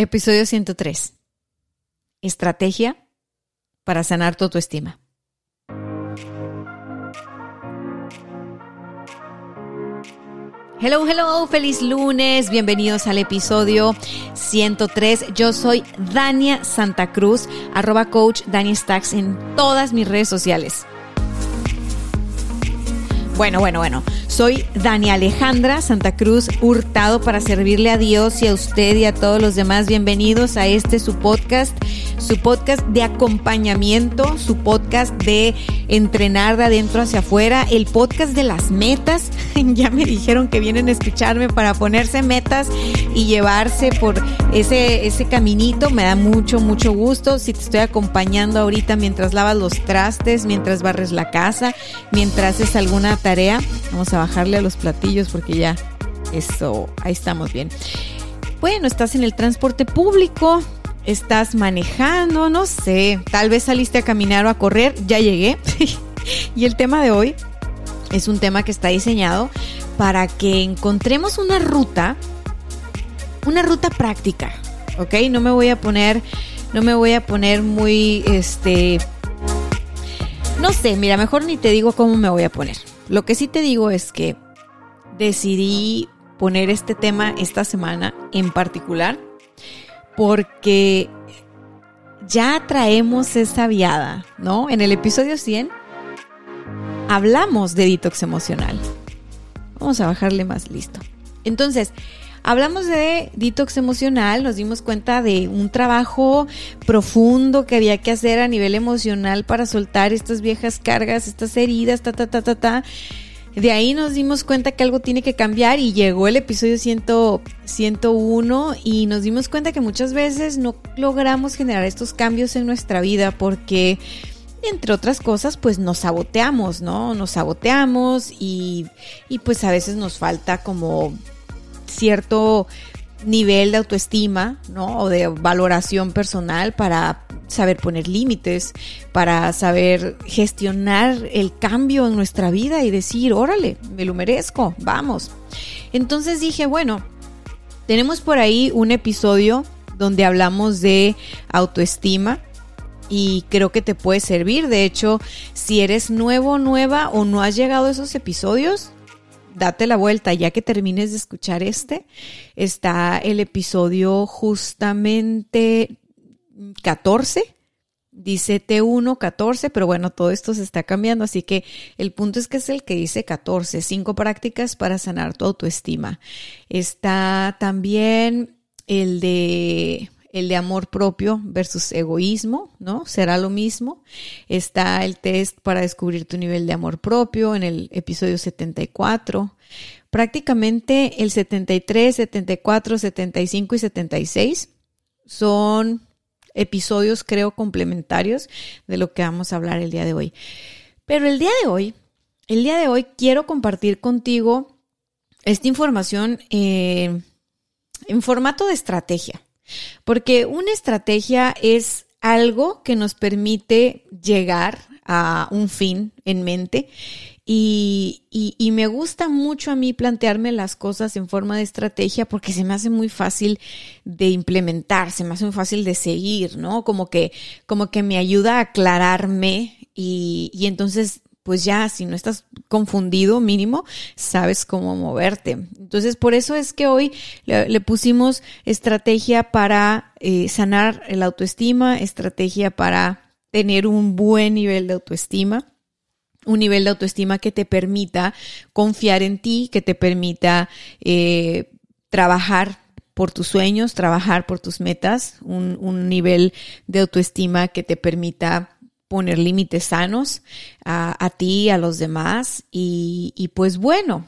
Episodio 103. Estrategia para sanar tu autoestima. Hello, hello, feliz lunes, bienvenidos al episodio 103. Yo soy Dania Santa Cruz, arroba coach Dani Stacks en todas mis redes sociales. Bueno, bueno, bueno. Soy Dani Alejandra Santa Cruz Hurtado para servirle a Dios y a usted y a todos los demás. Bienvenidos a este su podcast, su podcast de acompañamiento, su podcast de entrenar de adentro hacia afuera, el podcast de las metas. ya me dijeron que vienen a escucharme para ponerse metas y llevarse por ese, ese caminito. Me da mucho, mucho gusto. Si te estoy acompañando ahorita mientras lavas los trastes, mientras barres la casa, mientras haces alguna tarea, vamos a bajarle a los platillos porque ya eso, ahí estamos bien. Bueno, estás en el transporte público, estás manejando, no sé, tal vez saliste a caminar o a correr, ya llegué. y el tema de hoy es un tema que está diseñado para que encontremos una ruta, una ruta práctica, ¿ok? No me voy a poner, no me voy a poner muy, este, no sé, mira, mejor ni te digo cómo me voy a poner. Lo que sí te digo es que decidí poner este tema esta semana en particular porque ya traemos esa viada, ¿no? En el episodio 100 hablamos de detox emocional. Vamos a bajarle más listo. Entonces, hablamos de detox emocional, nos dimos cuenta de un trabajo profundo que había que hacer a nivel emocional para soltar estas viejas cargas, estas heridas, ta, ta, ta, ta, ta. De ahí nos dimos cuenta que algo tiene que cambiar y llegó el episodio 100, 101 y nos dimos cuenta que muchas veces no logramos generar estos cambios en nuestra vida porque entre otras cosas, pues nos saboteamos, ¿no? Nos saboteamos y, y pues a veces nos falta como cierto nivel de autoestima, ¿no? O de valoración personal para saber poner límites, para saber gestionar el cambio en nuestra vida y decir, órale, me lo merezco, vamos. Entonces dije, bueno, tenemos por ahí un episodio donde hablamos de autoestima y creo que te puede servir. De hecho, si eres nuevo, nueva o no has llegado a esos episodios, date la vuelta, ya que termines de escuchar este, está el episodio justamente 14. Dice T1 14, pero bueno, todo esto se está cambiando, así que el punto es que es el que dice 14, cinco prácticas para sanar tu autoestima. Está también el de el de amor propio versus egoísmo, ¿no? Será lo mismo. Está el test para descubrir tu nivel de amor propio en el episodio 74. Prácticamente el 73, 74, 75 y 76 son episodios, creo, complementarios de lo que vamos a hablar el día de hoy. Pero el día de hoy, el día de hoy quiero compartir contigo esta información en formato de estrategia. Porque una estrategia es algo que nos permite llegar a un fin en mente y, y, me gusta mucho a mí plantearme las cosas en forma de estrategia porque se me hace muy fácil de implementar, se me hace muy fácil de seguir, ¿no? Como que, como que me ayuda a aclararme y, y entonces pues ya si no estás confundido mínimo, sabes cómo moverte. Entonces, por eso es que hoy le, pusimos estrategia para eh, sanar el autoestima, estrategia para tener un buen nivel de autoestima un nivel de autoestima que te permita confiar en ti, que te permita eh, trabajar por tus sueños, trabajar por tus metas, un, un nivel de autoestima que te permita poner límites sanos a, a, ti, a los demás. Y, y, pues bueno,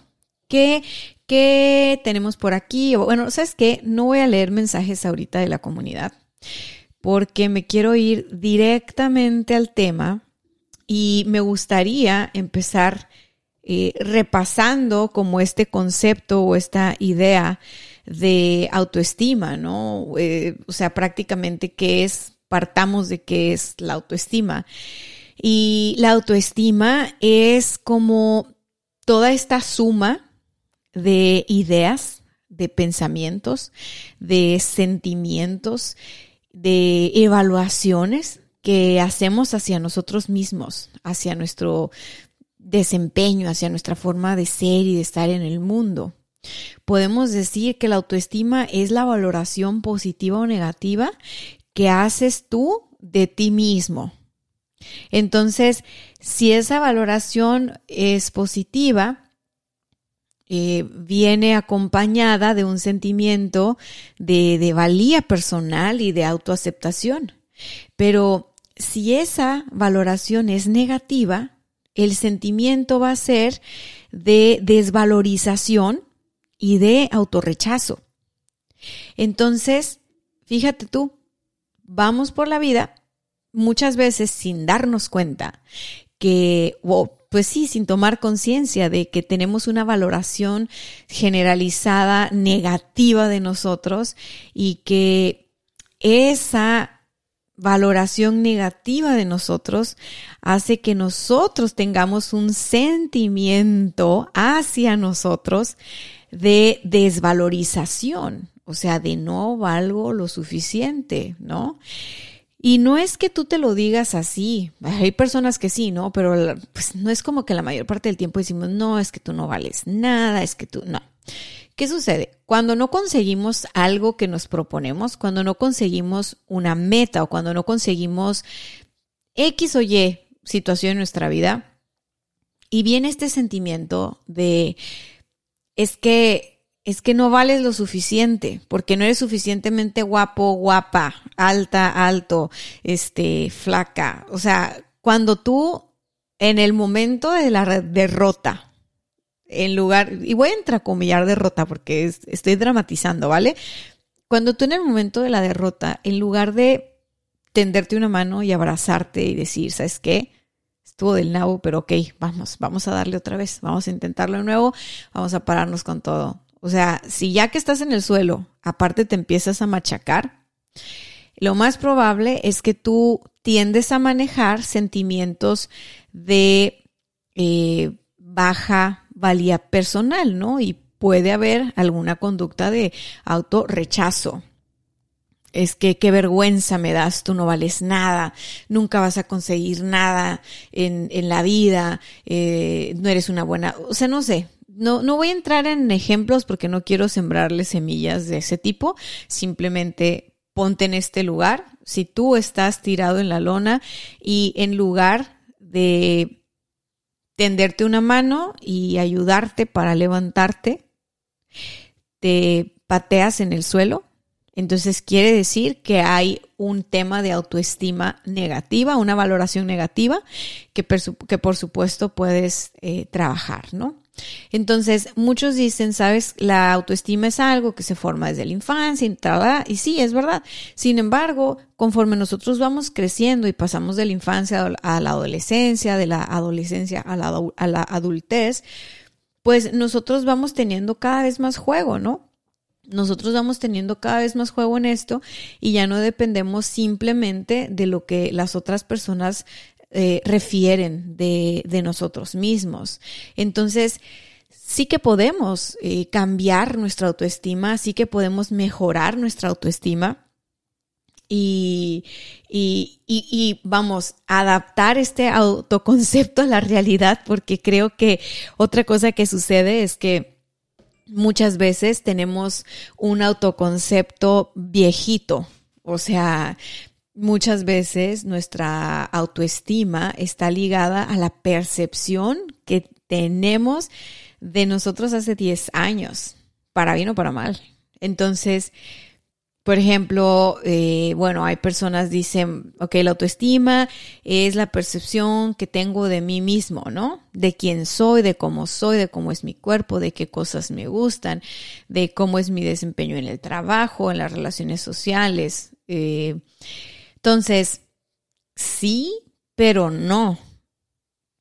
¿Qué, ¿Qué tenemos por aquí? Bueno, ¿sabes qué? No voy a leer mensajes ahorita de la comunidad porque me quiero ir directamente al tema y me gustaría empezar eh, repasando como este concepto o esta idea de autoestima, ¿no? Eh, o sea, prácticamente qué es, partamos de qué es la autoestima. Y la autoestima es como toda esta suma de ideas, de pensamientos, de sentimientos, de evaluaciones que hacemos hacia nosotros mismos, hacia nuestro desempeño, hacia nuestra forma de ser y de estar en el mundo. Podemos decir que la autoestima es la valoración positiva o negativa que haces tú de ti mismo. Entonces, si esa valoración es positiva, eh, viene acompañada de un sentimiento de, de valía personal y de autoaceptación. Pero si esa valoración es negativa, el sentimiento va a ser de desvalorización y de autorrechazo. Entonces, fíjate tú, vamos por la vida muchas veces sin darnos cuenta que, pues sí, sin tomar conciencia de que tenemos una valoración generalizada negativa de nosotros y que esa valoración negativa de nosotros hace que nosotros tengamos un sentimiento hacia nosotros de desvalorización, o sea, de no valgo lo suficiente, ¿no? Y no es que tú te lo digas así, hay personas que sí, ¿no? Pero pues no es como que la mayor parte del tiempo decimos, no, es que tú no vales nada, es que tú no. ¿Qué sucede? Cuando no conseguimos algo que nos proponemos, cuando no conseguimos una meta o cuando no conseguimos X o Y situación en nuestra vida, y viene este sentimiento de, es que es que no vales lo suficiente, porque no eres suficientemente guapo, guapa, alta, alto, este, flaca. O sea, cuando tú en el momento de la derrota, en lugar, y voy a entrecomillar derrota porque estoy dramatizando, ¿vale? Cuando tú en el momento de la derrota, en lugar de tenderte una mano y abrazarte y decir, ¿sabes qué? Estuvo del nabo, pero ok, vamos, vamos a darle otra vez, vamos a intentarlo de nuevo, vamos a pararnos con todo. O sea, si ya que estás en el suelo, aparte te empiezas a machacar, lo más probable es que tú tiendes a manejar sentimientos de eh, baja valía personal, ¿no? Y puede haber alguna conducta de autorrechazo. Es que qué vergüenza me das, tú no vales nada, nunca vas a conseguir nada en, en la vida, eh, no eres una buena, o sea, no sé, no, no voy a entrar en ejemplos porque no quiero sembrarle semillas de ese tipo. Simplemente ponte en este lugar. Si tú estás tirado en la lona y en lugar de tenderte una mano y ayudarte para levantarte, te pateas en el suelo, entonces quiere decir que hay un tema de autoestima negativa, una valoración negativa que, por supuesto puedes eh, trabajar, ¿no? Entonces, muchos dicen, sabes, la autoestima es algo que se forma desde la infancia y, sí, es verdad. Sin embargo, conforme nosotros vamos creciendo y pasamos de la infancia a la adolescencia, de la adolescencia a la adultez, pues nosotros vamos teniendo cada vez más juego, ¿no? nosotros vamos teniendo cada vez más juego en esto y ya no dependemos simplemente de lo que las otras personas eh, refieren de, de, nosotros mismos. Entonces, sí que podemos eh, cambiar nuestra autoestima, sí que podemos mejorar nuestra autoestima. Y, y, y, y, vamos, adaptar este autoconcepto a la realidad, porque creo que otra cosa que sucede es que muchas veces tenemos un autoconcepto viejito, o sea, Muchas veces nuestra autoestima está ligada a la percepción que tenemos de nosotros hace 10 años, para bien o para mal. Entonces, Por ejemplo, eh, bueno, hay personas dicen, ok, la autoestima es la percepción que tengo de mí mismo, ¿no? De quién soy, de cómo soy, de cómo es mi cuerpo, de qué cosas me gustan, de cómo es mi desempeño en el trabajo, en las relaciones sociales. Eh, entonces, sí, pero no.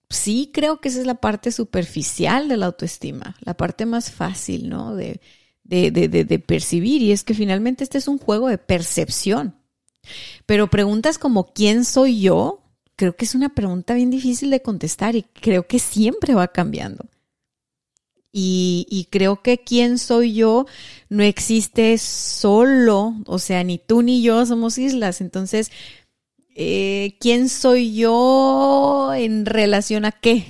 Sí creo que esa es la parte superficial de la autoestima, la parte más fácil, ¿no? De, de, percibir y es que finalmente este es un juego de percepción. Pero preguntas como ¿quién soy yo? Creo que es una pregunta bien difícil de contestar y creo que siempre va cambiando. Y, creo que quién soy yo no existe solo, o sea, ni tú ni yo somos islas. Entonces, eh, ¿quién soy yo en relación a qué?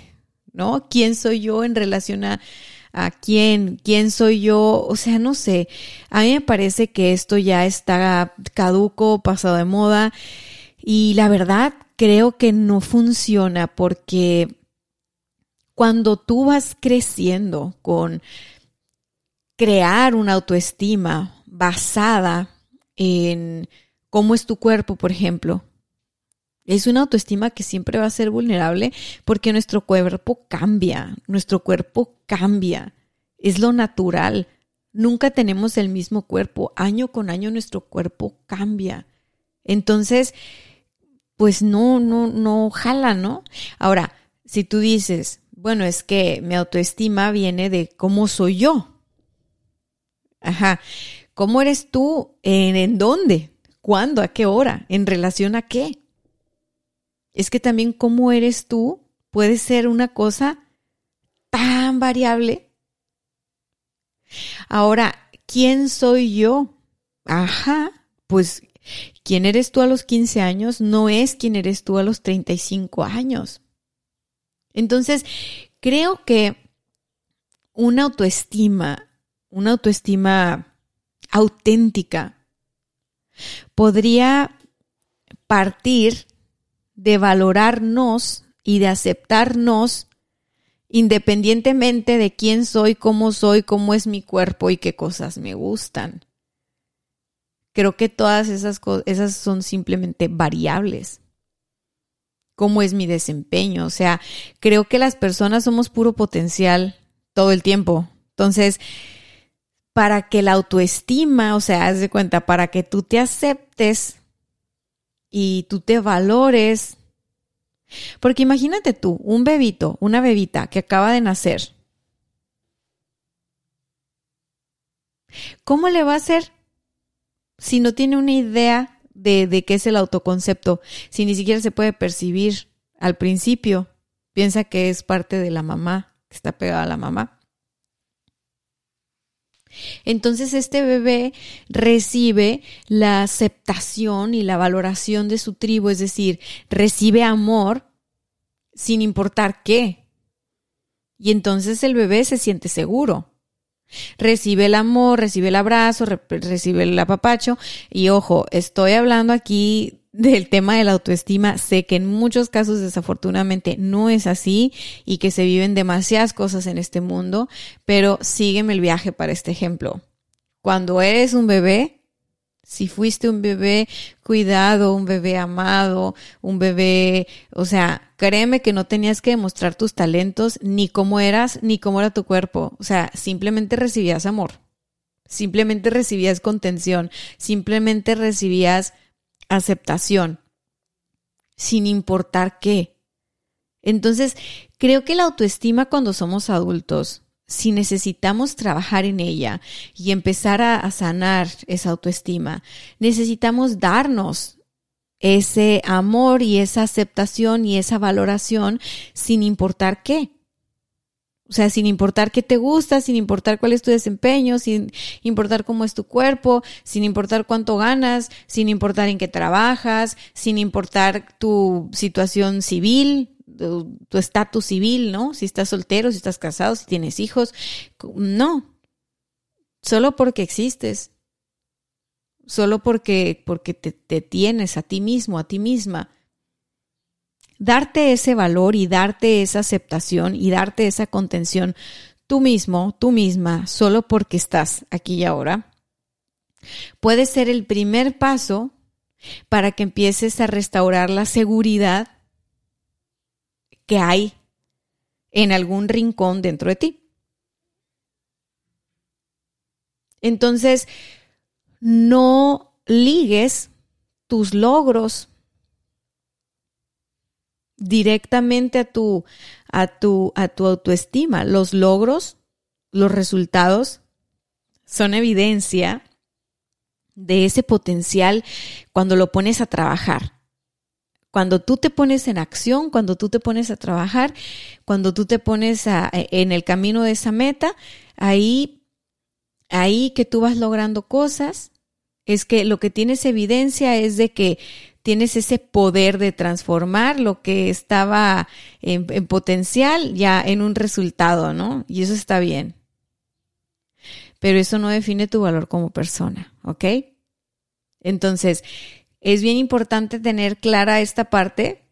¿No? ¿Quién soy yo en relación a, a quién, quién soy yo, o sea, no sé, a mí me parece que esto ya está caduco, pasado de moda y la verdad creo que no funciona porque cuando tú vas creciendo con crear una autoestima basada en cómo es tu cuerpo, por ejemplo, es una autoestima que siempre va a ser vulnerable porque nuestro cuerpo cambia, nuestro cuerpo cambia, es lo natural. Nunca tenemos el mismo cuerpo, año con año nuestro cuerpo cambia. Entonces, pues no, no, no jala, ¿no? Ahora, si tú dices, bueno, es que mi autoestima viene de cómo soy yo. Ajá. ¿Cómo eres tú? ¿En, dónde? ¿Cuándo? ¿A qué hora? ¿En relación a qué? es que también cómo eres tú puede ser una cosa tan variable. Ahora, ¿quién soy yo? Ajá, pues quién eres tú a los 15 años no es quién eres tú a los 35 años. Entonces, creo que una autoestima, una autoestima auténtica, podría partir de valorarnos y de aceptarnos independientemente de quién soy, cómo soy, cómo es mi cuerpo y qué cosas me gustan. Creo que todas esas cosas, esas son simplemente variables. ¿Cómo es mi desempeño? O sea, creo que las personas somos puro potencial todo el tiempo. Entonces, para que la autoestima, o sea, haz de cuenta, para que tú te aceptes, y tú te valores. Porque imagínate tú, un bebito, una bebita que acaba de nacer. ¿Cómo le va a hacer si no tiene una idea de, de qué es el autoconcepto? Si ni siquiera se puede percibir al principio. Piensa que es parte de la mamá, que está pegada a la mamá. Entonces este bebé recibe la aceptación y la valoración de su tribu, es decir, recibe amor sin importar qué. Y entonces el bebé se siente seguro. Recibe el amor, recibe el abrazo, recibe el apapacho. Y ojo, estoy hablando aquí del tema de la autoestima, sé que en muchos casos desafortunadamente no es así y que se viven demasiadas cosas en este mundo, pero sígueme el viaje para este ejemplo. Cuando eres un bebé, si fuiste un bebé cuidado, un bebé amado, un bebé, o sea, créeme que no tenías que demostrar tus talentos, ni cómo eras, ni cómo era tu cuerpo. O sea, simplemente recibías amor, simplemente recibías contención, simplemente recibías aceptación, sin importar qué. Entonces, creo que la autoestima cuando somos adultos, si necesitamos trabajar en ella y empezar a, sanar esa autoestima, necesitamos darnos ese amor y esa aceptación y esa valoración sin importar qué. O sea, sin importar qué te gusta, sin importar cuál es tu desempeño, sin importar cómo es tu cuerpo, sin importar cuánto ganas, sin importar en qué trabajas, sin importar tu situación civil, tu estatus civil, ¿no? Si estás soltero, si estás casado, si tienes hijos. No. Solo porque existes. Solo porque, porque te, te tienes a ti mismo, a ti misma darte ese valor y darte esa aceptación y darte esa contención tú mismo, tú misma, solo porque estás aquí y ahora, puede ser el primer paso para que empieces a restaurar la seguridad que hay en algún rincón dentro de ti. Entonces, no ligues tus logros directamente a tu, a tu, a tu autoestima. Los logros, los resultados son evidencia de ese potencial cuando lo pones a trabajar. Cuando tú te pones en acción, cuando tú te pones a trabajar, cuando tú te pones en el camino de esa meta, ahí, ahí que tú vas logrando cosas, es que lo que tienes evidencia es de que tienes ese poder de transformar lo que estaba en, en potencial ya en un resultado, ¿no? Y eso está bien pero eso no define tu valor como persona, ¿ok? Entonces, es bien importante tener clara esta parte,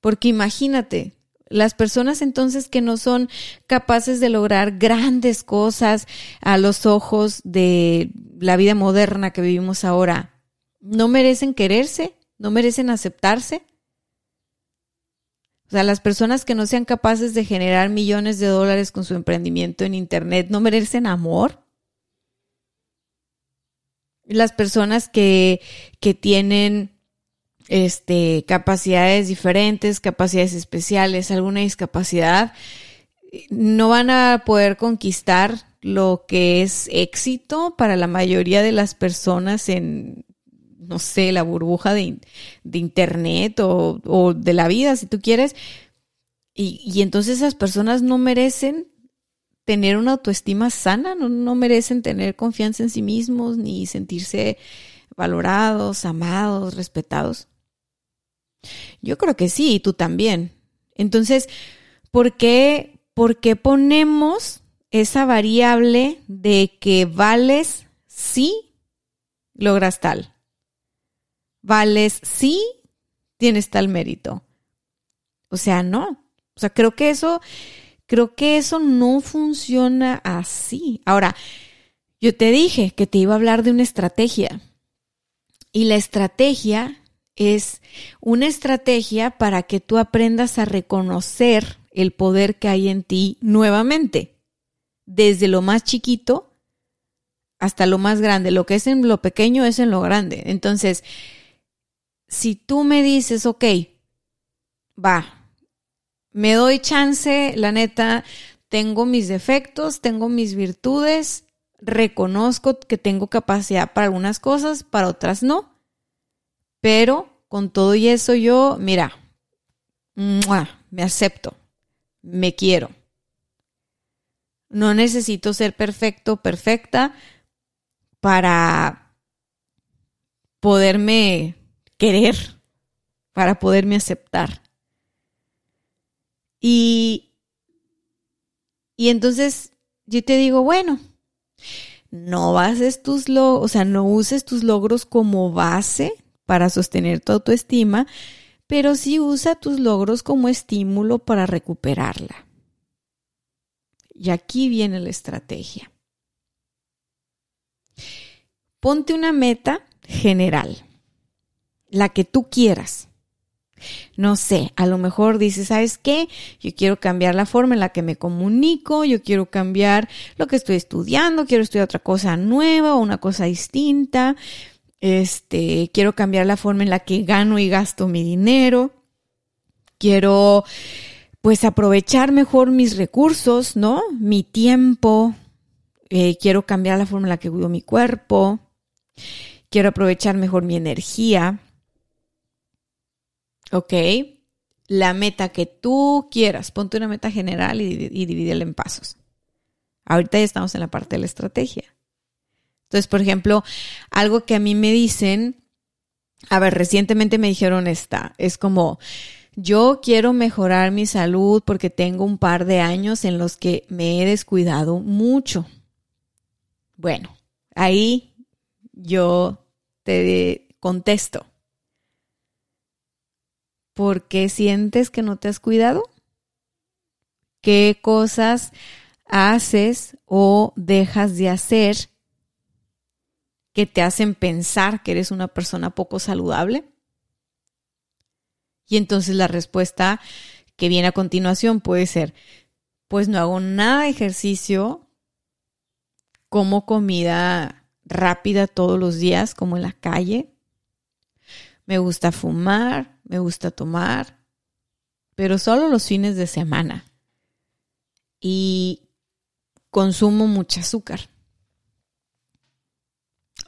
porque imagínate, las personas entonces que no son capaces de lograr grandes cosas a los ojos de la vida moderna que vivimos ahora, ¿no merecen quererse? ¿No merecen aceptarse? O sea, las personas que no sean capaces de generar millones de dólares con su emprendimiento en Internet, ¿no merecen amor? Las personas que, que tienen este, capacidades diferentes, capacidades especiales, alguna discapacidad, no van a poder conquistar lo que es éxito para la mayoría de las personas en, no sé, la burbuja de, de internet o, o, de la vida, si tú quieres. Y, y entonces esas personas no merecen tener una autoestima sana, no, merecen tener confianza en sí mismos ni sentirse valorados, amados, respetados. Yo creo que sí, y tú también. Entonces, ¿por qué, ¿por qué ponemos esa variable de que vales si logras tal? Vales si tienes tal mérito. O sea, no. O sea, creo que eso Creo que eso no funciona así. Ahora, yo te dije que te iba a hablar de una estrategia. Y la estrategia es una estrategia para que tú aprendas a reconocer el poder que hay en ti nuevamente, desde lo más chiquito hasta lo más grande. Lo que es en lo pequeño es en lo grande. Entonces, si tú me dices, ok, va, me doy chance, la neta, tengo mis defectos, tengo mis virtudes, reconozco que tengo capacidad para algunas cosas, para otras no, pero con todo y eso yo, mira, me acepto, me quiero. No necesito ser perfecto, perfecta para poderme querer, para poderme aceptar. Y, y entonces yo te digo, bueno, no bases tus logros, o sea, no uses tus logros como base para sostener tu autoestima, pero sí usa tus logros como estímulo para recuperarla. Y aquí viene la estrategia. Ponte una meta general, la que tú quieras no sé, a lo mejor dices, ¿sabes qué? Yo quiero cambiar la forma en la que me comunico, yo quiero cambiar lo que estoy estudiando, quiero estudiar otra cosa nueva o una cosa distinta, este, quiero cambiar la forma en la que gano y gasto mi dinero, quiero pues aprovechar mejor mis recursos, ¿no? Mi tiempo, eh, quiero cambiar la forma en la que cuido mi cuerpo, quiero aprovechar mejor mi energía. ¿Ok? La meta que tú quieras, ponte una meta general y, y divídela en pasos. Ahorita ya estamos en la parte de la estrategia. Entonces, por ejemplo, algo que a mí me dicen, a ver, recientemente me dijeron esta, es como, yo quiero mejorar mi salud porque tengo un par de años en los que me he descuidado mucho. Bueno, ahí yo te contesto. ¿Por qué sientes que no te has cuidado? ¿Qué cosas haces o dejas de hacer que te hacen pensar que eres una persona poco saludable? Y entonces la respuesta que viene a continuación puede ser, pues no hago nada de ejercicio, como comida rápida todos los días, como en la calle, me gusta fumar, me gusta tomar, pero solo los fines de semana. Y consumo mucho azúcar.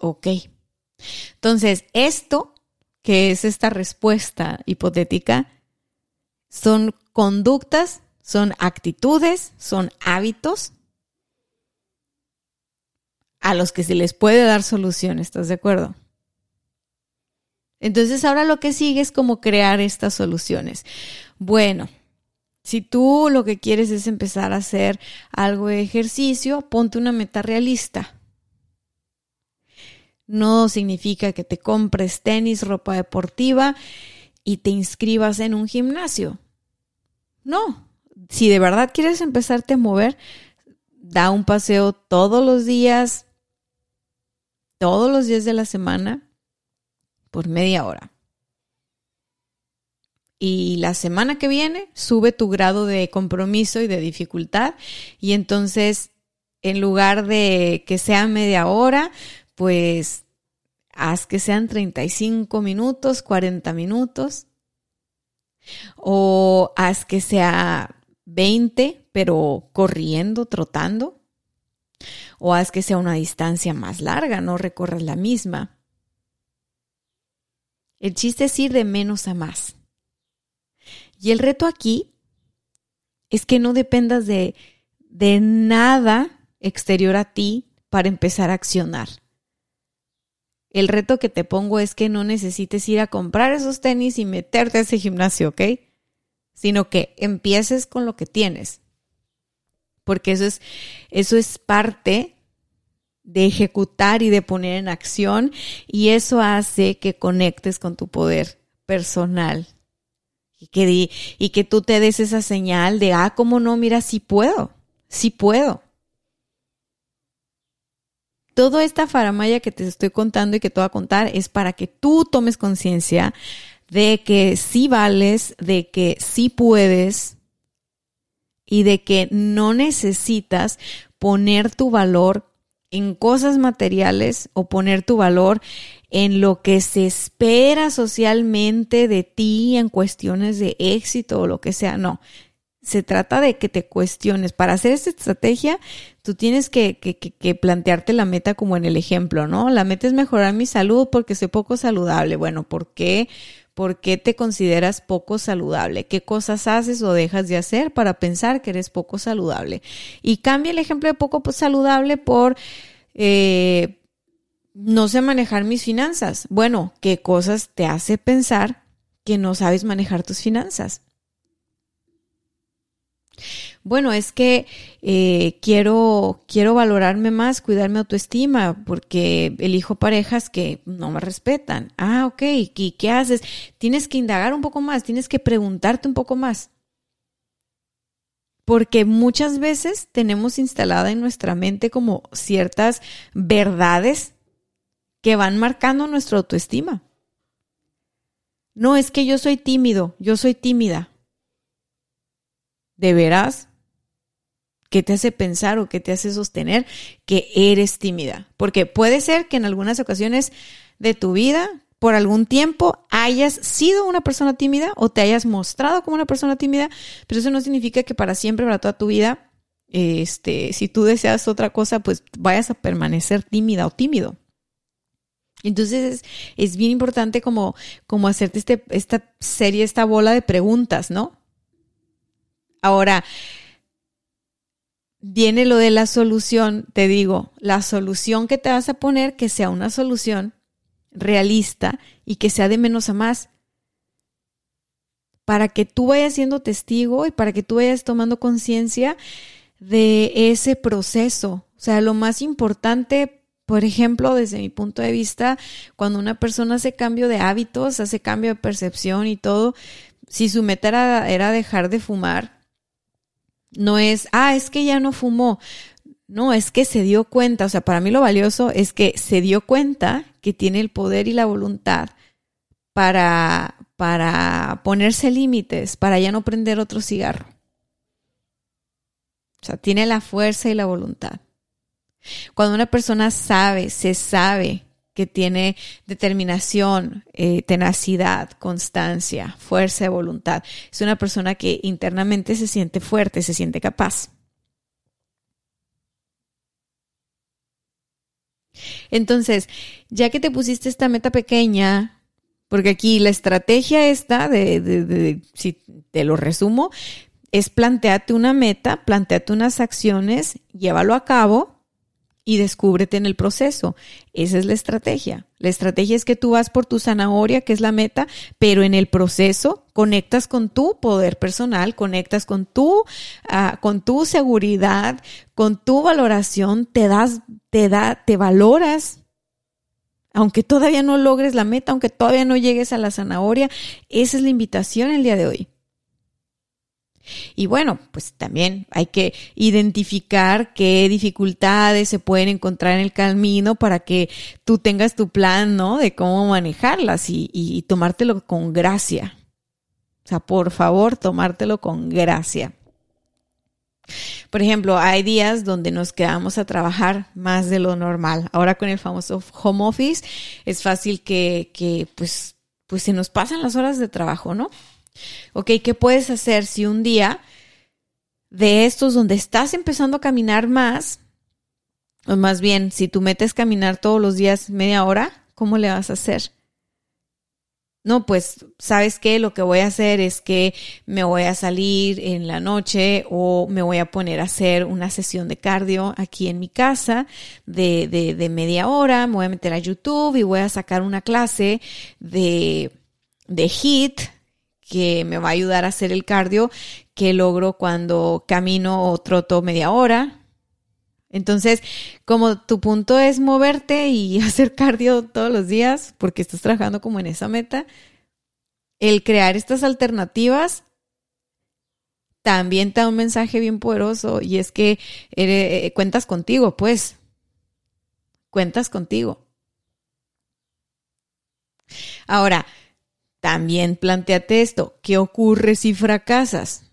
Ok. Entonces, esto, que es esta respuesta hipotética, son conductas, son actitudes, son hábitos a los que se les puede dar solución, ¿estás de acuerdo? Entonces ahora lo que sigue es como crear estas soluciones. Bueno, si tú lo que quieres es empezar a hacer algo de ejercicio, ponte una meta realista. No significa que te compres tenis, ropa deportiva y te inscribas en un gimnasio. No, si de verdad quieres empezarte a mover, da un paseo todos los días, todos los días de la semana por media hora. Y la semana que viene sube tu grado de compromiso y de dificultad y entonces en lugar de que sea media hora, pues haz que sean 35 minutos, 40 minutos o haz que sea 20, pero corriendo, trotando. O haz que sea una distancia más larga, no recorras la misma. El chiste es ir de menos a más. Y el reto aquí es que no dependas de, de nada exterior a ti para empezar a accionar. El reto que te pongo es que no necesites ir a comprar esos tenis y meterte a ese gimnasio, ¿ok? Sino que empieces con lo que tienes. Porque eso es, eso es parte de ejecutar y de poner en acción y eso hace que conectes con tu poder personal y que, y que tú te des esa señal de, ah, cómo no, mira, sí puedo, sí puedo. Toda esta faramaya que te estoy contando y que te voy a contar es para que tú tomes conciencia de que sí vales, de que sí puedes y de que no necesitas poner tu valor en cosas materiales o poner tu valor en lo que se espera socialmente de ti en cuestiones de éxito o lo que sea. No, se trata de que te cuestiones. Para hacer esta estrategia, tú tienes que, que, que, plantearte la meta como en el ejemplo, ¿no? La meta es mejorar mi salud porque soy poco saludable. Bueno, ¿por qué? ¿Por qué te consideras poco saludable? ¿Qué cosas haces o dejas de hacer para pensar que eres poco saludable? Y cambia el ejemplo de poco saludable por eh, no sé manejar mis finanzas. Bueno, ¿qué cosas te hace pensar que no sabes manejar tus finanzas? Bueno, es que eh, quiero, quiero valorarme más, cuidar mi autoestima, porque elijo parejas que no me respetan. Ah, ok, ¿y qué haces? Tienes que indagar un poco más, tienes que preguntarte un poco más. Porque muchas veces tenemos instalada en nuestra mente como ciertas verdades que van marcando nuestra autoestima. No es que yo soy tímido, yo soy tímida. ¿De veras? ¿Qué te hace pensar o qué te hace sostener que eres tímida? Porque puede ser que en algunas ocasiones de tu vida, por algún tiempo, hayas sido una persona tímida o te hayas mostrado como una persona tímida, pero eso no significa que para siempre, para toda tu vida, este, si tú deseas otra cosa, pues vayas a permanecer tímida o tímido. Entonces es, bien importante como, como hacerte este, esta serie, esta bola de preguntas, ¿no? Ahora, viene lo de la solución, te digo, la solución que te vas a poner que sea una solución realista y que sea de menos a más. Para que tú vayas siendo testigo y para que tú vayas tomando conciencia de ese proceso. O sea, lo más importante, por ejemplo, desde mi punto de vista, cuando una persona hace cambio de hábitos, hace cambio de percepción y todo, si su meta era, era dejar de fumar, no es, ah, es que ya no fumó. No, es que se dio cuenta, o sea, para mí lo valioso es que se dio cuenta que tiene el poder y la voluntad para, para ponerse límites, para ya no prender otro cigarro. O sea, tiene la fuerza y la voluntad. Cuando una persona sabe, se sabe que tiene determinación, eh, tenacidad, constancia, fuerza de voluntad, es una persona que internamente se siente fuerte, se siente capaz. Entonces, ya que te pusiste esta meta pequeña, porque aquí la estrategia está de, si te lo resumo, es plantearte una meta, plantearte unas acciones, llévalo a cabo y descúbrete en el proceso. Esa es la estrategia. La estrategia es que tú vas por tu zanahoria, que es la meta, pero en el proceso conectas con tu poder personal, conectas con tu, ah, con tu seguridad, con tu valoración, te das, te da, te valoras. Aunque todavía no logres la meta, aunque todavía no llegues a la zanahoria, esa es la invitación el día de hoy. Y bueno, pues también hay que identificar qué dificultades se pueden encontrar en el camino para que tú tengas tu plan, ¿no? De cómo manejarlas y, y tomártelo con gracia. O sea, por favor, tomártelo con gracia. Por ejemplo, hay días donde nos quedamos a trabajar más de lo normal. Ahora con el famoso home office es fácil que, que pues, pues se nos pasan las horas de trabajo, ¿no? Ok, ¿qué puedes hacer si un día de estos donde estás empezando a caminar más, o más bien, si tú metes caminar todos los días media hora, ¿cómo le vas a hacer? No, pues, ¿sabes qué? Lo que voy a hacer es que me voy a salir en la noche o me voy a poner a hacer una sesión de cardio aquí en mi casa de, de, de media hora, me voy a meter a YouTube y voy a sacar una clase de, de HIT, que me va a ayudar a hacer el cardio que logro cuando camino o troto media hora. Entonces, como tu punto es moverte y hacer cardio todos los días, porque estás trabajando como en esa meta, el crear estas alternativas también te da un mensaje bien poderoso y es que eh, cuentas contigo, pues, cuentas contigo. Ahora, también planteate esto, ¿qué ocurre si fracasas?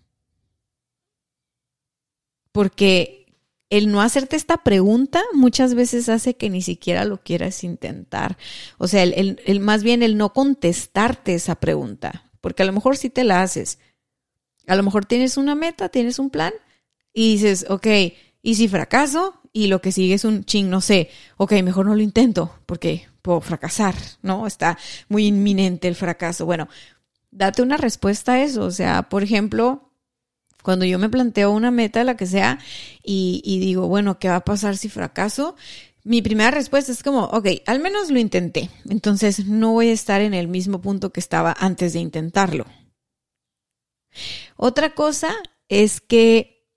Porque el no hacerte esta pregunta muchas veces hace que ni siquiera lo quieras intentar. O sea, el, más bien el no contestarte esa pregunta, porque a lo mejor sí te la haces. A lo mejor tienes una meta, tienes un plan y dices, ok, ¿y si fracaso? Y lo que sigue es un ching, no sé, ok, mejor no lo intento, porque puedo fracasar, ¿no? Está muy inminente el fracaso. Bueno, date una respuesta a eso. O sea, por ejemplo, cuando yo me planteo una meta, la que sea, y, digo, bueno, ¿qué va a pasar si fracaso? Mi primera respuesta es como, ok, al menos lo intenté. Entonces no voy a estar en el mismo punto que estaba antes de intentarlo. Otra cosa es que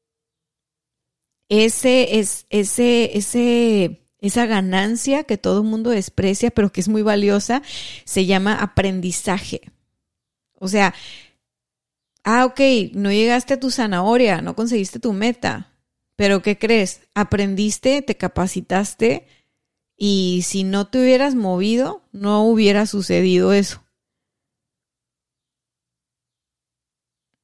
ese, es, ese, ese esa ganancia que todo el mundo desprecia, pero que es muy valiosa, se llama aprendizaje. O sea, ah, ok, no llegaste a tu zanahoria, no conseguiste tu meta, pero ¿qué crees? Aprendiste, te capacitaste y si no te hubieras movido, no hubiera sucedido eso.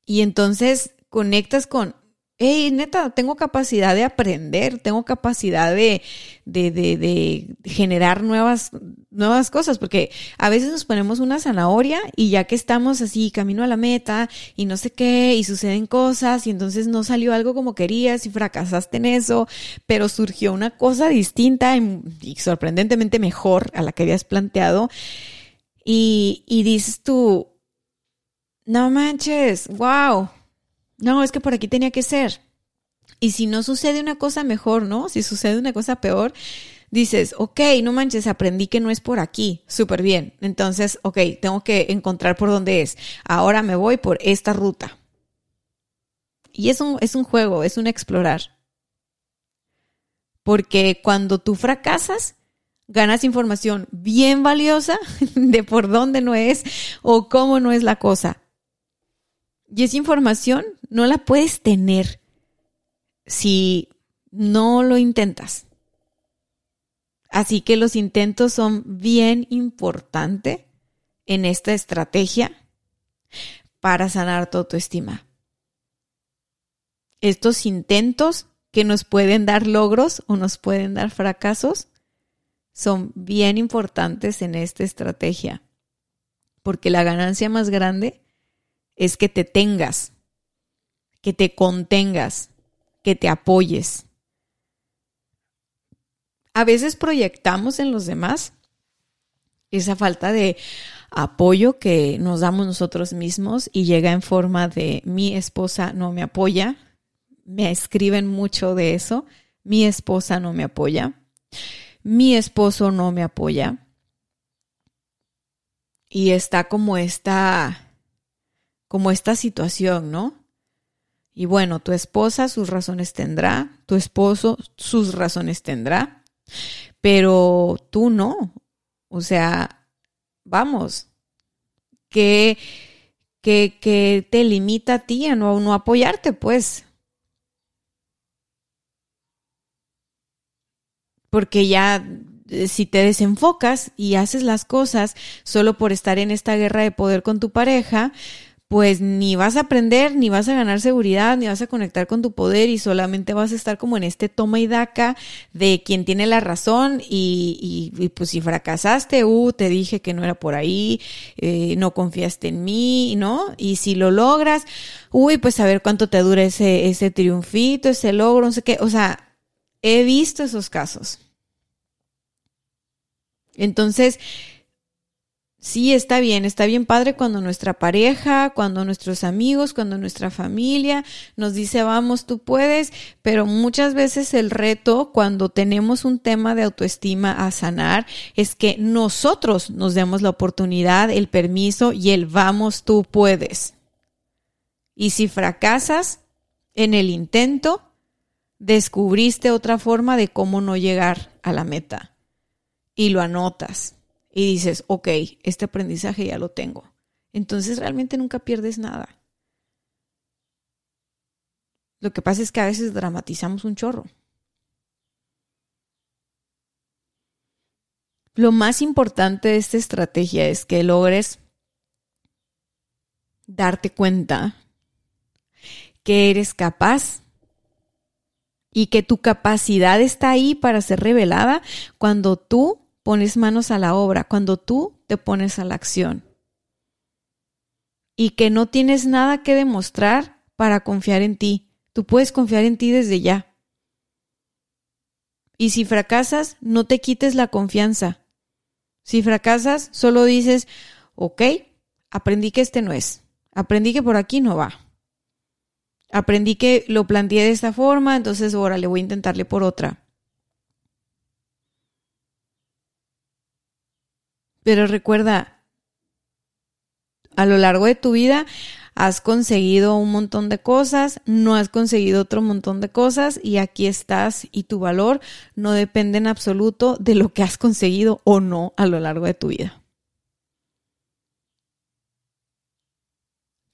Y entonces conectas con, hey, neta, tengo capacidad de aprender, tengo capacidad de, de, de, generar nuevas, nuevas cosas, porque a veces nos ponemos una zanahoria y ya que estamos así, camino a la meta y no sé qué, y suceden cosas, y entonces no salió algo como querías y fracasaste en eso, pero surgió una cosa distinta y, y sorprendentemente mejor a la que habías planteado, y, y dices tú, no manches, wow no, es que por aquí tenía que ser. Y si no sucede una cosa mejor, ¿no? Si sucede una cosa peor, dices, ok, no manches, aprendí que no es por aquí, súper bien. Entonces, ok, tengo que encontrar por dónde es. Ahora me voy por esta ruta. Y es un, es un juego, es un explorar. Porque cuando tú fracasas, ganas información bien valiosa de por dónde no es o cómo no es la cosa. Y esa información no la puedes tener si no lo intentas. Así que los intentos son bien importantes en esta estrategia para sanar tu autoestima. Estos intentos que nos pueden dar logros o nos pueden dar fracasos son bien importantes en esta estrategia, porque la ganancia más grande es que te tengas, que te contengas, que te apoyes. A veces proyectamos en los demás esa falta de apoyo que nos damos nosotros mismos y llega en forma de mi esposa no me apoya. Me escriben mucho de eso. Mi esposa no me apoya. Mi esposo no me apoya. Y está como esta, como esta situación, ¿no? Y bueno, tu esposa sus razones tendrá, tu esposo sus razones tendrá, pero tú no. O sea, vamos, que, que, te limita a ti a no, no apoyarte, pues. Porque ya eh, si te desenfocas y haces las cosas solo por estar en esta guerra de poder con tu pareja, pues ni vas a aprender, ni vas a ganar seguridad, ni vas a conectar con tu poder y solamente vas a estar como en este toma y daca de quien tiene la razón y, y, pues si fracasaste, uh, te dije que no era por ahí, eh, no confiaste en mí, ¿no? Y si lo logras, uy, pues a ver cuánto te dura ese, ese triunfito, ese logro, no sé qué, o sea, he visto esos casos. Entonces, Sí, está bien, está bien padre cuando nuestra pareja, cuando nuestros amigos, cuando nuestra familia nos dice vamos, tú puedes, pero muchas veces el reto cuando tenemos un tema de autoestima a sanar es que nosotros nos demos la oportunidad, el permiso y el vamos, tú puedes. Y si fracasas en el intento, descubriste otra forma de cómo no llegar a la meta y lo anotas y dices, ok, este aprendizaje ya lo tengo. Entonces realmente nunca pierdes nada. Lo que pasa es que a veces dramatizamos un chorro. Lo más importante de esta estrategia es que logres darte cuenta que eres capaz y que tu capacidad está ahí para ser revelada cuando tú pones manos a la obra, cuando tú te pones a la acción. Y que no tienes nada que demostrar para confiar en ti. Tú puedes confiar en ti desde ya. Y si fracasas, no te quites la confianza. Si fracasas, solo dices, ok, aprendí que este no es. Aprendí que por aquí no va. Aprendí que lo planteé de esta forma, entonces ahora le voy a intentarle por otra. Pero recuerda, a lo largo de tu vida has conseguido un montón de cosas, no has conseguido otro montón de cosas y aquí estás y tu valor no depende en absoluto de lo que has conseguido o no a lo largo de tu vida.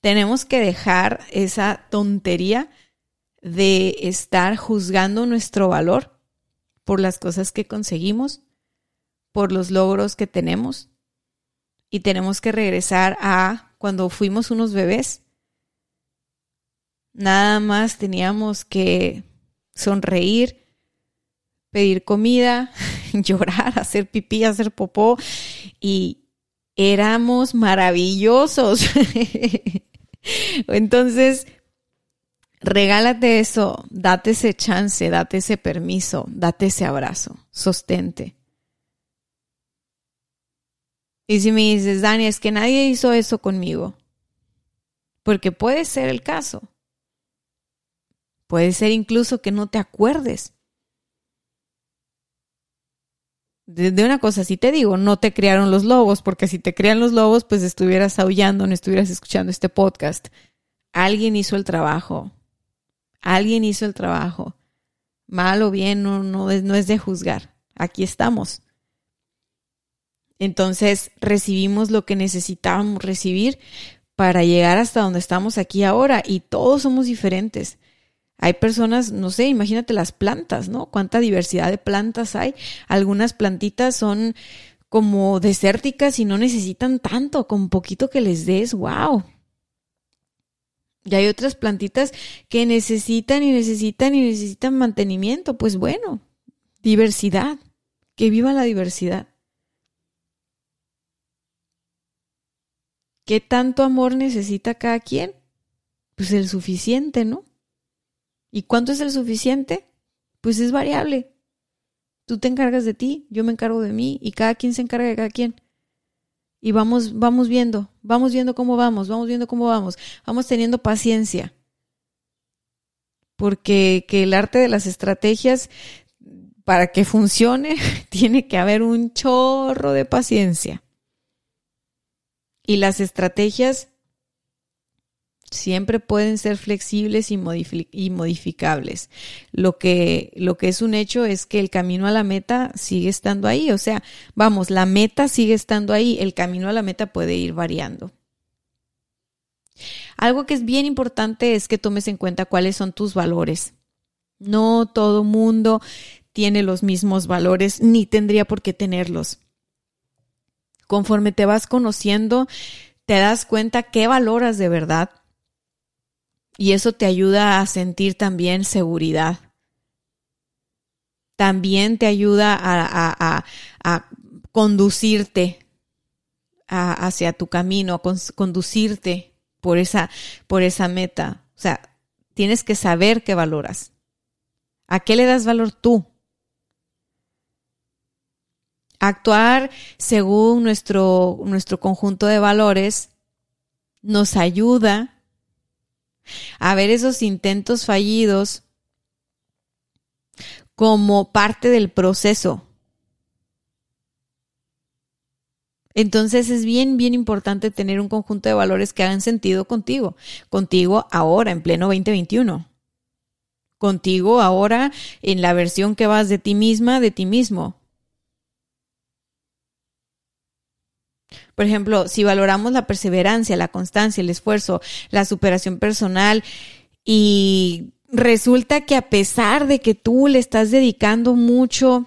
Tenemos que dejar esa tontería de estar juzgando nuestro valor por las cosas que conseguimos por los logros que tenemos y tenemos que regresar a cuando fuimos unos bebés. Nada más teníamos que sonreír, pedir comida, llorar, hacer pipí, hacer popó y éramos maravillosos. Entonces, regálate eso, date ese chance, date ese permiso, date ese abrazo, sostente. Y si me dices, Dani, es que nadie hizo eso conmigo, porque puede ser el caso. Puede ser incluso que no te acuerdes. De, una cosa sí te digo, no te criaron los lobos, porque si te crían los lobos, pues estuvieras aullando, no estuvieras escuchando este podcast. Alguien hizo el trabajo. Alguien hizo el trabajo. Mal o bien, no, no, no es de juzgar. Aquí estamos. Entonces recibimos lo que necesitábamos recibir para llegar hasta donde estamos aquí ahora y todos somos diferentes. Hay personas, no sé, imagínate las plantas, ¿no? Cuánta diversidad de plantas hay. Algunas plantitas son como desérticas y no necesitan tanto, con poquito que les des, wow. Y hay otras plantitas que necesitan y necesitan y necesitan mantenimiento. Pues bueno, diversidad, que viva la diversidad. ¿Qué tanto amor necesita cada quien? Pues el suficiente, ¿no? ¿Y cuánto es el suficiente? Pues es variable. Tú te encargas de ti, yo me encargo de mí y cada quien se encarga de cada quien. Y vamos, vamos viendo, vamos viendo cómo vamos, vamos viendo cómo vamos, vamos teniendo paciencia. Porque que el arte de las estrategias, para que funcione, tiene que haber un chorro de paciencia. Y las estrategias siempre pueden ser flexibles y, modificables. Lo que, lo que es un hecho es que el camino a la meta sigue estando ahí. O sea, vamos, la meta sigue estando ahí, el camino a la meta puede ir variando. Algo que es bien importante es que tomes en cuenta cuáles son tus valores. No todo mundo tiene los mismos valores ni tendría por qué tenerlos. Conforme te vas conociendo, te das cuenta qué valoras de verdad y eso te ayuda a sentir también seguridad. También te ayuda a, conducirte hacia tu camino, a conducirte por esa, por esa meta. O sea, tienes que saber qué valoras. ¿A qué le das valor tú? Actuar según nuestro, nuestro conjunto de valores nos ayuda a ver esos intentos fallidos como parte del proceso. Entonces es bien, bien importante tener un conjunto de valores que hagan sentido contigo, contigo ahora, en pleno 2021, contigo ahora en la versión que vas de ti misma, de ti mismo. Por ejemplo, si valoramos la perseverancia, la constancia, el esfuerzo, la superación personal y resulta que a pesar de que tú le estás dedicando mucho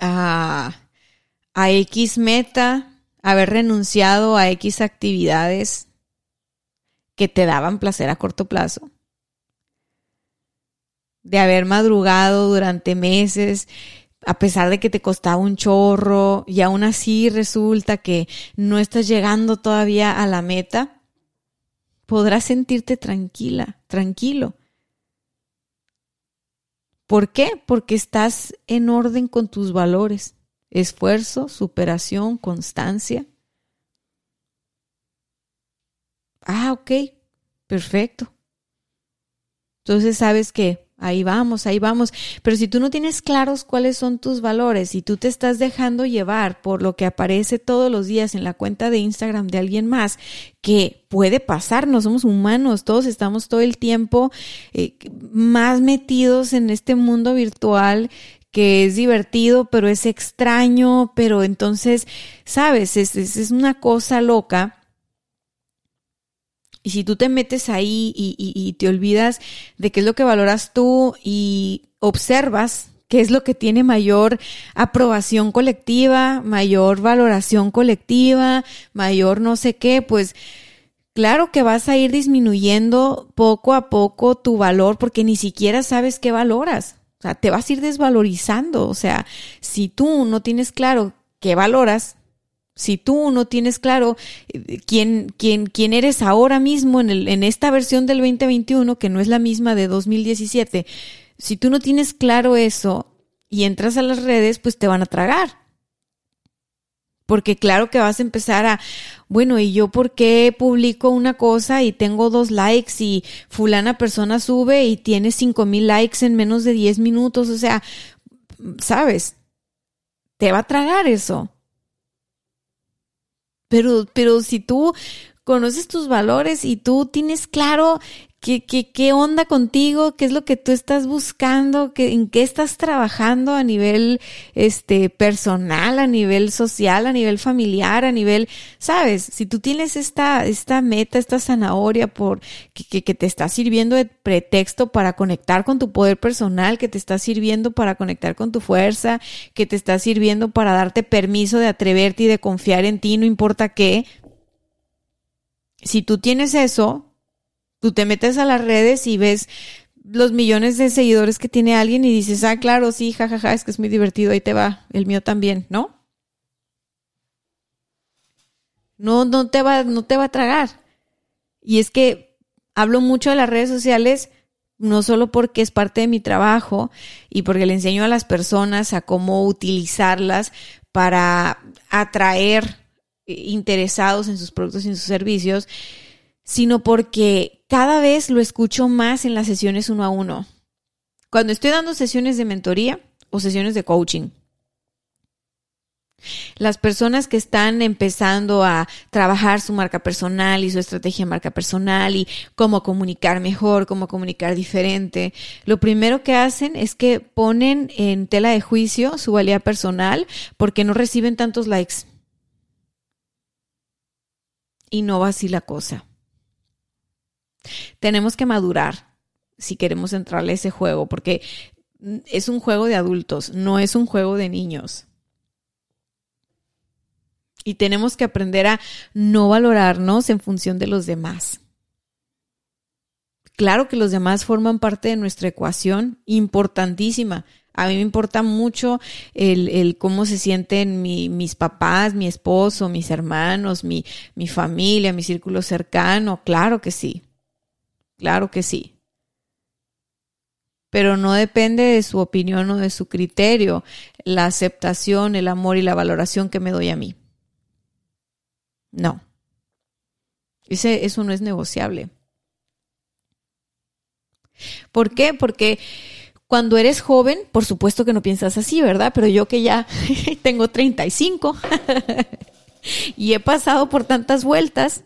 a, a X meta, haber renunciado a X actividades que te daban placer a corto plazo, de haber madrugado durante meses a pesar de que te costaba un chorro y aún así resulta que no estás llegando todavía a la meta, podrás sentirte tranquila, tranquilo. ¿Por qué? Porque estás en orden con tus valores. Esfuerzo, superación, constancia. Ah, ok, perfecto. Entonces sabes que ahí vamos, ahí vamos. Pero si tú no tienes claros cuáles son tus valores y tú te estás dejando llevar por lo que aparece todos los días en la cuenta de Instagram de alguien más, que puede pasar, no somos humanos, todos estamos todo el tiempo eh, más metidos en este mundo virtual que es divertido, pero es extraño, pero entonces, sabes, es, es una cosa loca y si tú te metes ahí y, te olvidas de qué es lo que valoras tú y observas qué es lo que tiene mayor aprobación colectiva, mayor valoración colectiva, mayor no sé qué, pues claro que vas a ir disminuyendo poco a poco tu valor porque ni siquiera sabes qué valoras. O sea, te vas a ir desvalorizando. O sea, si tú no tienes claro qué valoras, si tú no tienes claro eh, quién, quién, quién eres ahora mismo en, el, en esta versión del 2021, que no es la misma de 2017, si tú no tienes claro eso y entras a las redes, pues te van a tragar. Porque claro que vas a empezar a, bueno, ¿y yo por qué publico una cosa y tengo dos likes y fulana persona sube y tiene cinco mil likes en menos de diez minutos? O sea, ¿sabes? Te va a tragar eso. Pero, pero si tú conoces tus valores y tú tienes claro ¿Qué, qué, qué onda contigo? ¿Qué es lo que tú estás buscando? ¿Qué, ¿En qué estás trabajando a nivel este, personal, a nivel social, a nivel familiar, a nivel, sabes, si tú tienes esta, esta meta, esta zanahoria por, que, que te está sirviendo de pretexto para conectar con tu poder personal, que te está sirviendo para conectar con tu fuerza, que te está sirviendo para darte permiso de atreverte y de confiar en ti, no importa qué. Si tú tienes eso, Tú te metes a las redes y ves los millones de seguidores que tiene alguien y dices, ah, claro, sí, jajaja, es que es muy divertido, ahí te va, el mío también, ¿no? No, no te va, no te va a tragar. Y es que hablo mucho de las redes sociales, no solo porque es parte de mi trabajo y porque le enseño a las personas a cómo utilizarlas para atraer interesados en sus productos y en sus servicios, sino porque cada vez lo escucho más en las sesiones uno a uno. Cuando estoy dando sesiones de mentoría o sesiones de coaching. Las personas que están empezando a trabajar su marca personal y su estrategia de marca personal y cómo comunicar mejor, cómo comunicar diferente, lo primero que hacen es que ponen en tela de juicio su valía personal porque no reciben tantos likes. Y no va así la cosa. Tenemos que madurar si queremos entrarle a ese juego, porque es un juego de adultos, no es un juego de niños. Y tenemos que aprender a no valorarnos en función de los demás. Claro que los demás forman parte de nuestra ecuación importantísima. A mí me importa mucho el, cómo se sienten mis papás, mi esposo, mis hermanos, mi, mi familia, mi círculo cercano. Claro que sí. Claro que sí. Pero no depende de su opinión o de su criterio la aceptación, el amor y la valoración que me doy a mí. No. Ese, eso no es negociable. ¿Por qué? Porque cuando eres joven, por supuesto que no piensas así, ¿verdad? Pero yo que ya tengo 35 y he pasado por tantas vueltas,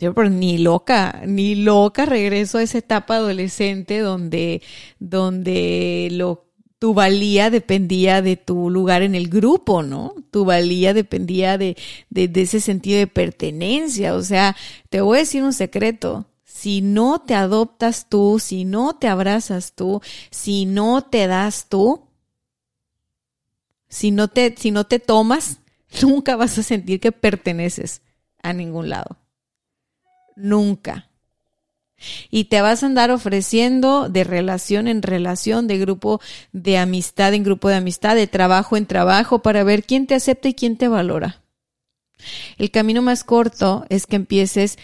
yo, pero ni loca, ni loca regreso a esa etapa adolescente donde, donde lo, tu valía dependía de tu lugar en el grupo, ¿no? Tu valía dependía de, de, de ese sentido de pertenencia. O sea, te voy a decir un secreto. Si no te adoptas tú, si no te abrazas tú, si no te das tú, si no te, si no te tomas, nunca vas a sentir que perteneces a ningún lado nunca. Y te vas a andar ofreciendo de relación en relación, de grupo de amistad en grupo de amistad, de trabajo en trabajo, para ver quién te acepta y quién te valora. El camino más corto es que empieces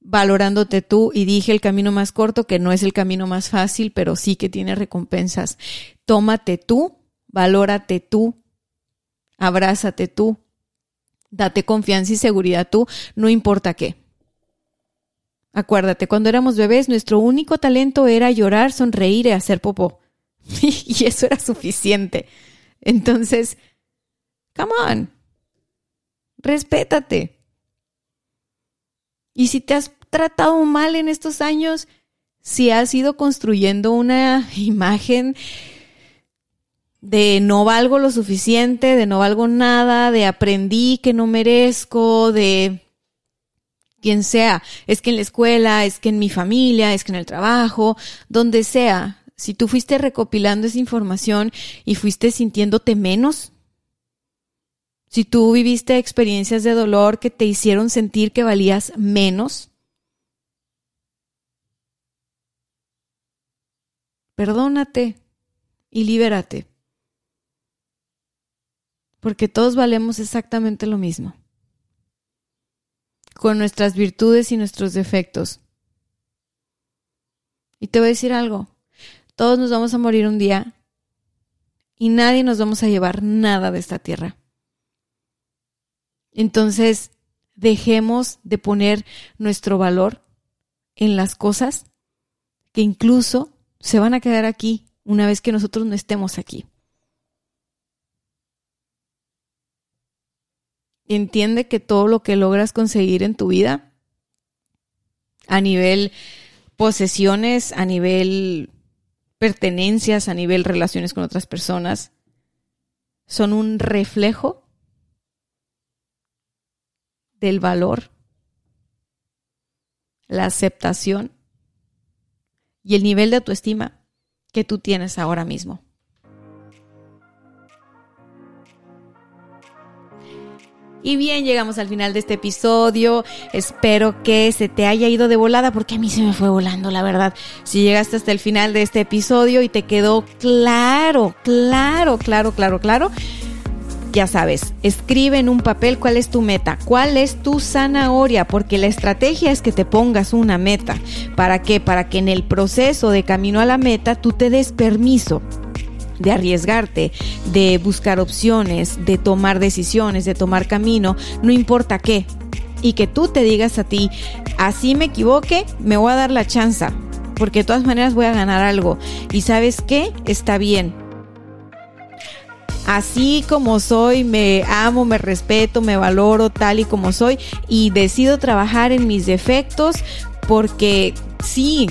valorándote tú y dije el camino más corto que no es el camino más fácil, pero sí que tiene recompensas. Tómate tú, valórate tú, abrázate tú, date confianza y seguridad tú, no importa qué. Acuérdate, cuando éramos bebés, nuestro único talento era llorar, sonreír y hacer popó. y eso era suficiente. Entonces, come on, respétate. Y si te has tratado mal en estos años, si has ido construyendo una imagen de no valgo lo suficiente, de no valgo nada, de aprendí que no merezco, de quien sea, es que en la escuela, es que en mi familia, es que en el trabajo, donde sea, si tú fuiste recopilando esa información y fuiste sintiéndote menos, si tú viviste experiencias de dolor que te hicieron sentir que valías menos, perdónate y libérate. Porque todos valemos exactamente lo mismo con nuestras virtudes y nuestros defectos. Y te voy a decir algo, todos nos vamos a morir un día y nadie nos vamos a llevar nada de esta tierra. Entonces, dejemos de poner nuestro valor en las cosas que incluso se van a quedar aquí una vez que nosotros no estemos aquí. Entiende que todo lo que logras conseguir en tu vida a nivel posesiones, a nivel pertenencias, a nivel relaciones con otras personas, son un reflejo del valor, la aceptación y el nivel de autoestima que tú tienes ahora mismo. Y bien, llegamos al final de este episodio. Espero que se te haya ido de volada porque a mí se me fue volando, la verdad. Si llegaste hasta el final de este episodio y te quedó claro, claro, claro, claro, claro. Ya sabes, escribe en un papel cuál es tu meta, cuál es tu zanahoria, porque la estrategia es que te pongas una meta. ¿Para qué? Para que en el proceso de camino a la meta tú te des permiso de arriesgarte, de buscar opciones, de tomar decisiones, de tomar camino, no importa qué. Y que tú te digas a ti, así me equivoque, me voy a dar la chance, porque de todas maneras voy a ganar algo. Y sabes qué, está bien. Así como soy, me amo, me respeto, me valoro tal y como soy y decido trabajar en mis defectos porque sí,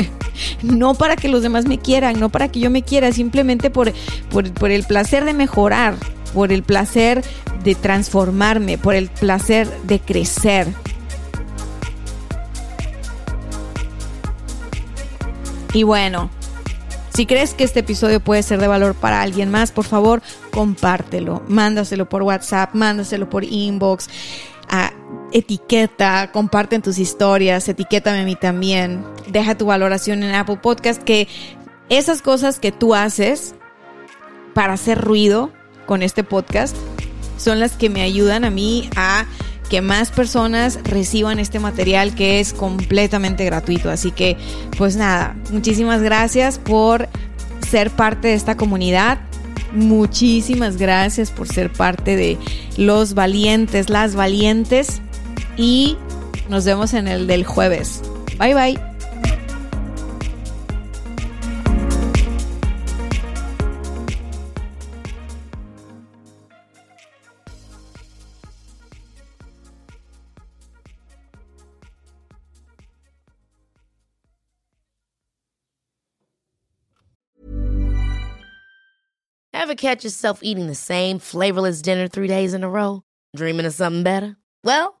no para que los demás me quieran, no para que yo me quiera, simplemente por, por, el placer de mejorar, por el placer de transformarme, por el placer de crecer. Y bueno, si crees que este episodio puede ser de valor para alguien más, por favor, compártelo. Mándaselo por WhatsApp, mándaselo por inbox etiqueta, comparten tus historias, etiquétame a mí también, deja tu valoración en Apple Podcast, que esas cosas que tú haces para hacer ruido con este podcast son las que me ayudan a mí a que más personas reciban este material que es completamente gratuito. Así que, pues nada, muchísimas gracias por ser parte de esta comunidad. Muchísimas gracias por ser parte de los valientes, las valientes. Y nos vemos en el del jueves. Bye bye. Ever catch yourself eating the same flavorless dinner three days in a row? Dreaming of something better? Well,